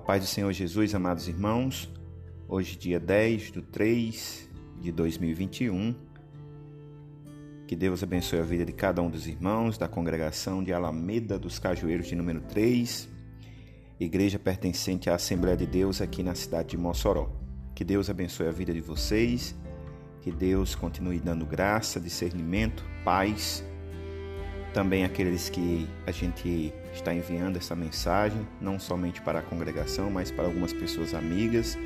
A paz do Senhor Jesus, amados irmãos, hoje, dia 10 de 3 de 2021. Que Deus abençoe a vida de cada um dos irmãos da congregação de Alameda dos Cajueiros, de número 3, igreja pertencente à Assembleia de Deus aqui na cidade de Mossoró. Que Deus abençoe a vida de vocês, que Deus continue dando graça, discernimento, paz também aqueles que a gente está enviando essa mensagem, não somente para a congregação, mas para algumas pessoas amigas,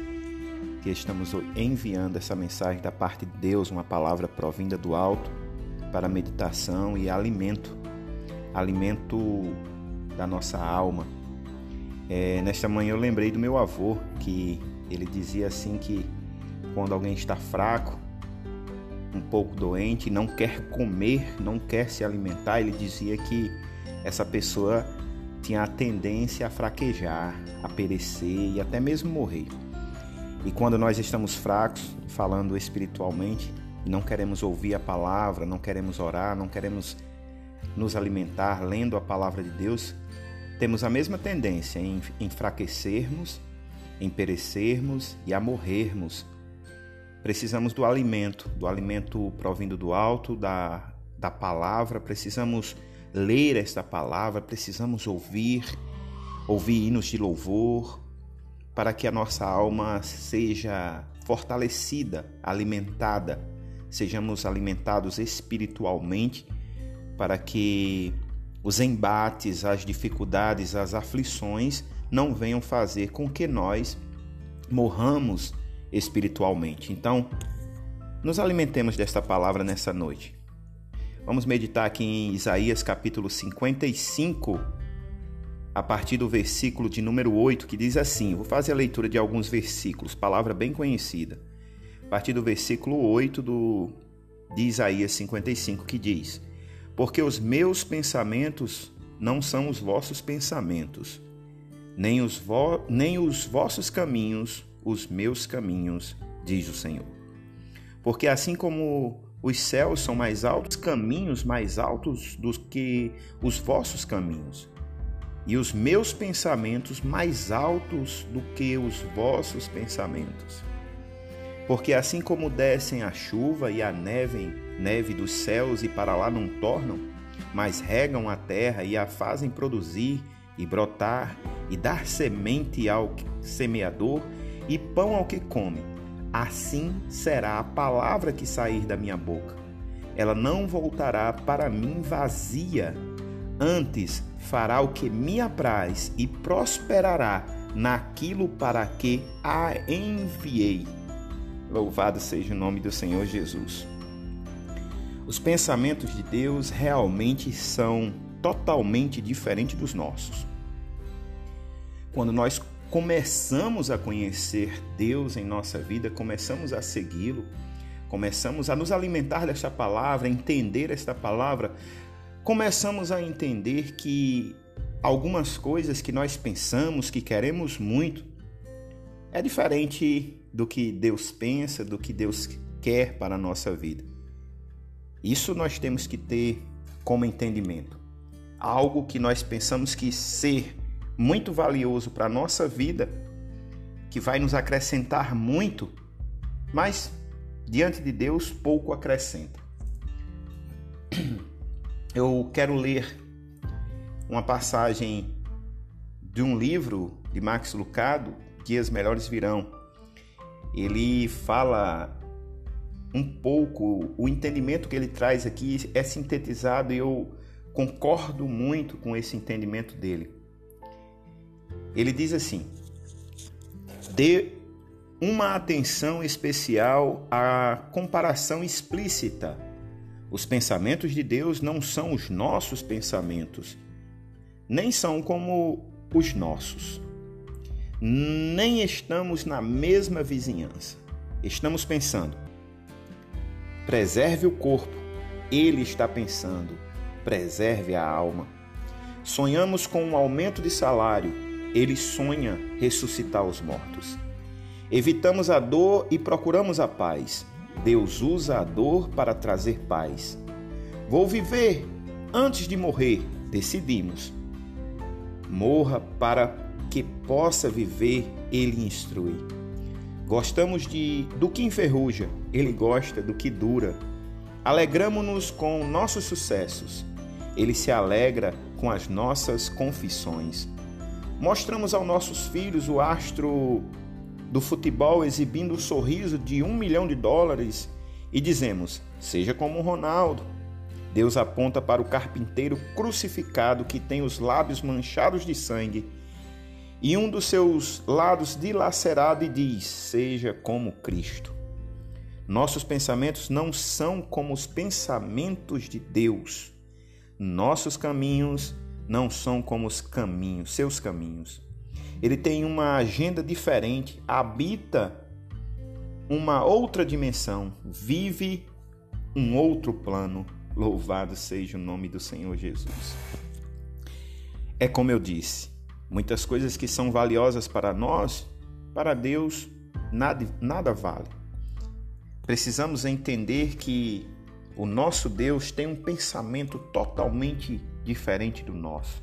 que estamos enviando essa mensagem da parte de Deus, uma palavra provinda do alto, para meditação e alimento, alimento da nossa alma. É, nesta manhã eu lembrei do meu avô, que ele dizia assim que quando alguém está fraco, um pouco doente, não quer comer, não quer se alimentar, ele dizia que essa pessoa tinha a tendência a fraquejar, a perecer e até mesmo morrer. E quando nós estamos fracos, falando espiritualmente, não queremos ouvir a palavra, não queremos orar, não queremos nos alimentar lendo a palavra de Deus, temos a mesma tendência em enfraquecermos, em perecermos e a morrermos Precisamos do alimento, do alimento provindo do alto, da, da palavra. Precisamos ler esta palavra, precisamos ouvir, ouvir hinos de louvor, para que a nossa alma seja fortalecida, alimentada, sejamos alimentados espiritualmente, para que os embates, as dificuldades, as aflições não venham fazer com que nós morramos espiritualmente. Então, nos alimentemos desta palavra nessa noite. Vamos meditar aqui em Isaías capítulo 55, a partir do versículo de número 8, que diz assim: vou fazer a leitura de alguns versículos, palavra bem conhecida. A partir do versículo 8 do, de Isaías 55, que diz: Porque os meus pensamentos não são os vossos pensamentos, nem os, vo, nem os vossos caminhos os meus caminhos, diz o Senhor. Porque assim como os céus são mais altos, caminhos mais altos do que os vossos caminhos, e os meus pensamentos mais altos do que os vossos pensamentos. Porque assim como descem a chuva e a neve, neve dos céus e para lá não tornam, mas regam a terra e a fazem produzir e brotar e dar semente ao semeador e pão ao que come. Assim será a palavra que sair da minha boca. Ela não voltará para mim vazia, antes fará o que me apraz e prosperará naquilo para que a enviei. Louvado seja o nome do Senhor Jesus. Os pensamentos de Deus realmente são totalmente diferentes dos nossos. Quando nós começamos a conhecer Deus em nossa vida, começamos a segui-lo, começamos a nos alimentar desta palavra, a entender esta palavra, começamos a entender que algumas coisas que nós pensamos, que queremos muito, é diferente do que Deus pensa, do que Deus quer para a nossa vida. Isso nós temos que ter como entendimento. Algo que nós pensamos que ser muito valioso para a nossa vida, que vai nos acrescentar muito, mas diante de Deus pouco acrescenta. Eu quero ler uma passagem de um livro de Max Lucado, Dias Melhores Virão. Ele fala um pouco, o entendimento que ele traz aqui é sintetizado e eu concordo muito com esse entendimento dele. Ele diz assim: dê uma atenção especial à comparação explícita. Os pensamentos de Deus não são os nossos pensamentos, nem são como os nossos. Nem estamos na mesma vizinhança. Estamos pensando, preserve o corpo. Ele está pensando, preserve a alma. Sonhamos com um aumento de salário ele sonha ressuscitar os mortos. Evitamos a dor e procuramos a paz. Deus usa a dor para trazer paz. Vou viver antes de morrer, decidimos. Morra para que possa viver, ele instrui. Gostamos de do que enferruja, ele gosta do que dura. Alegramo-nos com nossos sucessos, ele se alegra com as nossas confissões. Mostramos aos nossos filhos o astro do futebol exibindo o sorriso de um milhão de dólares e dizemos: seja como Ronaldo. Deus aponta para o carpinteiro crucificado que tem os lábios manchados de sangue e um dos seus lados dilacerado e diz: Seja como Cristo. Nossos pensamentos não são como os pensamentos de Deus. Nossos caminhos não são como os caminhos, seus caminhos. Ele tem uma agenda diferente, habita uma outra dimensão, vive um outro plano. Louvado seja o nome do Senhor Jesus. É como eu disse, Muitas coisas que são valiosas para nós, para Deus, nada, nada vale. Precisamos entender que o nosso Deus tem um pensamento totalmente diferente do nosso.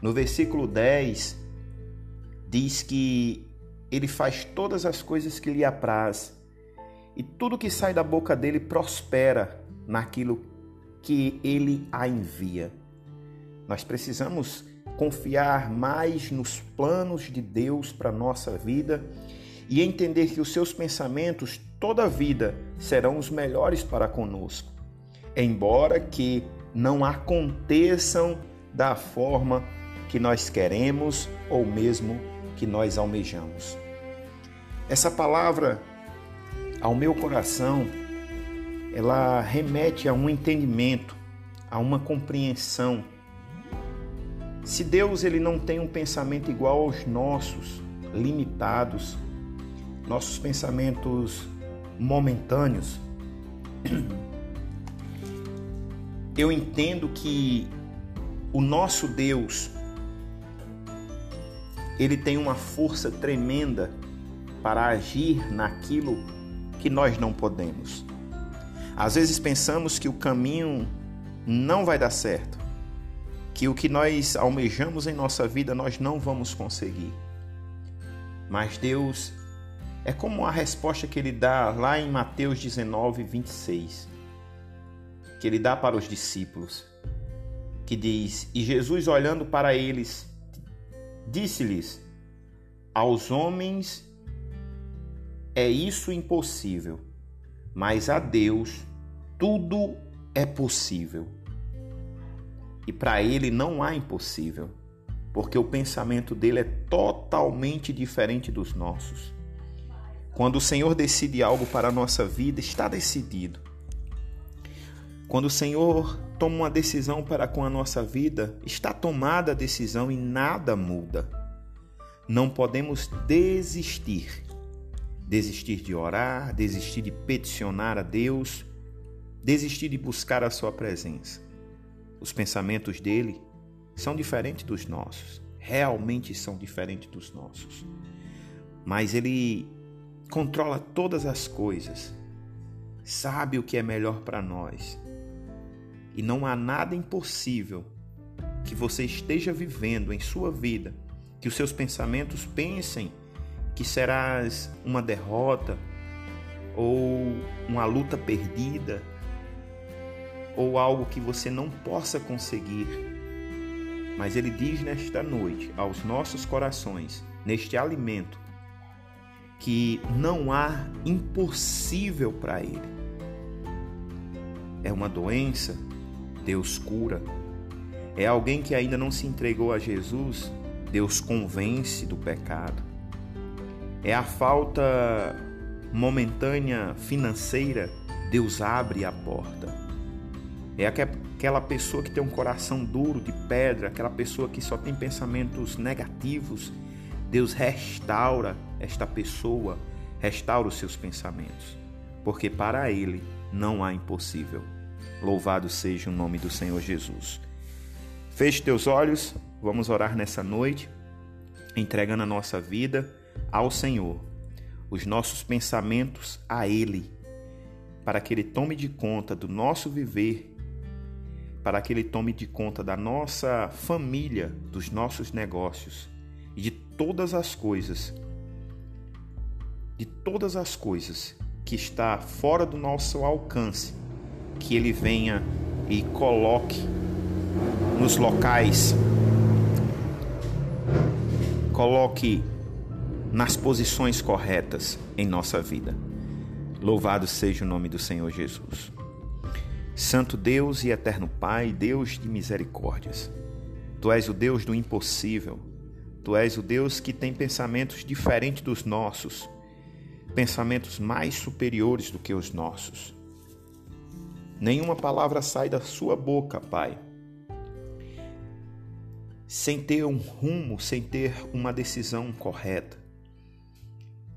No versículo 10, diz que ele faz todas as coisas que lhe apraz, e tudo que sai da boca dele prospera naquilo que ele a envia. Nós precisamos confiar mais nos planos de Deus para nossa vida e entender que os seus pensamentos toda a vida serão os melhores para conosco, embora que não aconteçam da forma que nós queremos ou mesmo que nós almejamos. Essa palavra ao meu coração, ela remete a um entendimento, a uma compreensão se Deus ele não tem um pensamento igual aos nossos, limitados, nossos pensamentos momentâneos, eu entendo que o nosso Deus ele tem uma força tremenda para agir naquilo que nós não podemos. Às vezes pensamos que o caminho não vai dar certo que o que nós almejamos em nossa vida nós não vamos conseguir. Mas Deus é como a resposta que ele dá lá em Mateus 19, 26, que ele dá para os discípulos, que diz: E Jesus, olhando para eles, disse-lhes: Aos homens é isso impossível, mas a Deus tudo é possível. E para ele não há impossível, porque o pensamento dele é totalmente diferente dos nossos. Quando o Senhor decide algo para a nossa vida, está decidido. Quando o Senhor toma uma decisão para com a nossa vida, está tomada a decisão e nada muda. Não podemos desistir. Desistir de orar, desistir de peticionar a Deus, desistir de buscar a Sua presença. Os pensamentos dele são diferentes dos nossos, realmente são diferentes dos nossos. Mas ele controla todas as coisas, sabe o que é melhor para nós. E não há nada impossível que você esteja vivendo em sua vida, que os seus pensamentos pensem que serás uma derrota ou uma luta perdida ou algo que você não possa conseguir. Mas Ele diz nesta noite aos nossos corações, neste alimento, que não há impossível para Ele. É uma doença, Deus cura. É alguém que ainda não se entregou a Jesus, Deus convence do pecado. É a falta momentânea financeira, Deus abre a porta. É aquela pessoa que tem um coração duro de pedra, aquela pessoa que só tem pensamentos negativos. Deus restaura esta pessoa, restaura os seus pensamentos, porque para Ele não há impossível. Louvado seja o nome do Senhor Jesus. Feche teus olhos, vamos orar nessa noite, entregando a nossa vida ao Senhor, os nossos pensamentos a Ele, para que Ele tome de conta do nosso viver para que Ele tome de conta da nossa família, dos nossos negócios e de todas as coisas, de todas as coisas que está fora do nosso alcance, que Ele venha e coloque nos locais, coloque nas posições corretas em nossa vida. Louvado seja o nome do Senhor Jesus. Santo Deus e eterno Pai, Deus de misericórdias. Tu és o Deus do impossível. Tu és o Deus que tem pensamentos diferentes dos nossos, pensamentos mais superiores do que os nossos. Nenhuma palavra sai da sua boca, Pai, sem ter um rumo, sem ter uma decisão correta.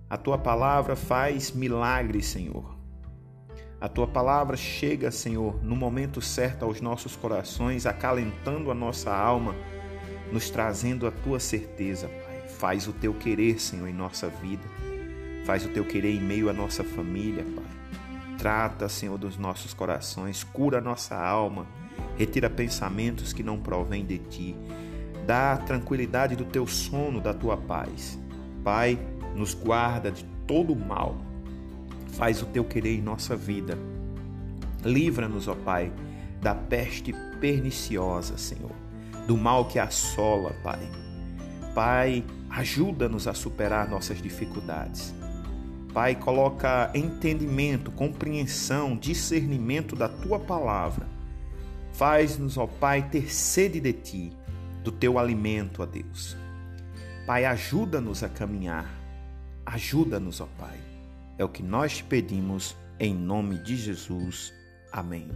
A tua palavra faz milagres, Senhor. A tua palavra chega, Senhor, no momento certo aos nossos corações, acalentando a nossa alma, nos trazendo a tua certeza, Pai. Faz o teu querer, Senhor, em nossa vida. Faz o teu querer em meio à nossa família, Pai. Trata, Senhor, dos nossos corações, cura nossa alma, retira pensamentos que não provêm de ti. Dá a tranquilidade do teu sono, da tua paz. Pai, nos guarda de todo mal Faz o teu querer em nossa vida. Livra-nos, ó Pai, da peste perniciosa, Senhor, do mal que assola, Pai. Pai, ajuda-nos a superar nossas dificuldades. Pai, coloca entendimento, compreensão, discernimento da tua palavra. Faz-nos, ó Pai, ter sede de ti, do teu alimento, ó Deus. Pai, ajuda-nos a caminhar. Ajuda-nos, ó Pai é o que nós te pedimos em nome de Jesus. Amém.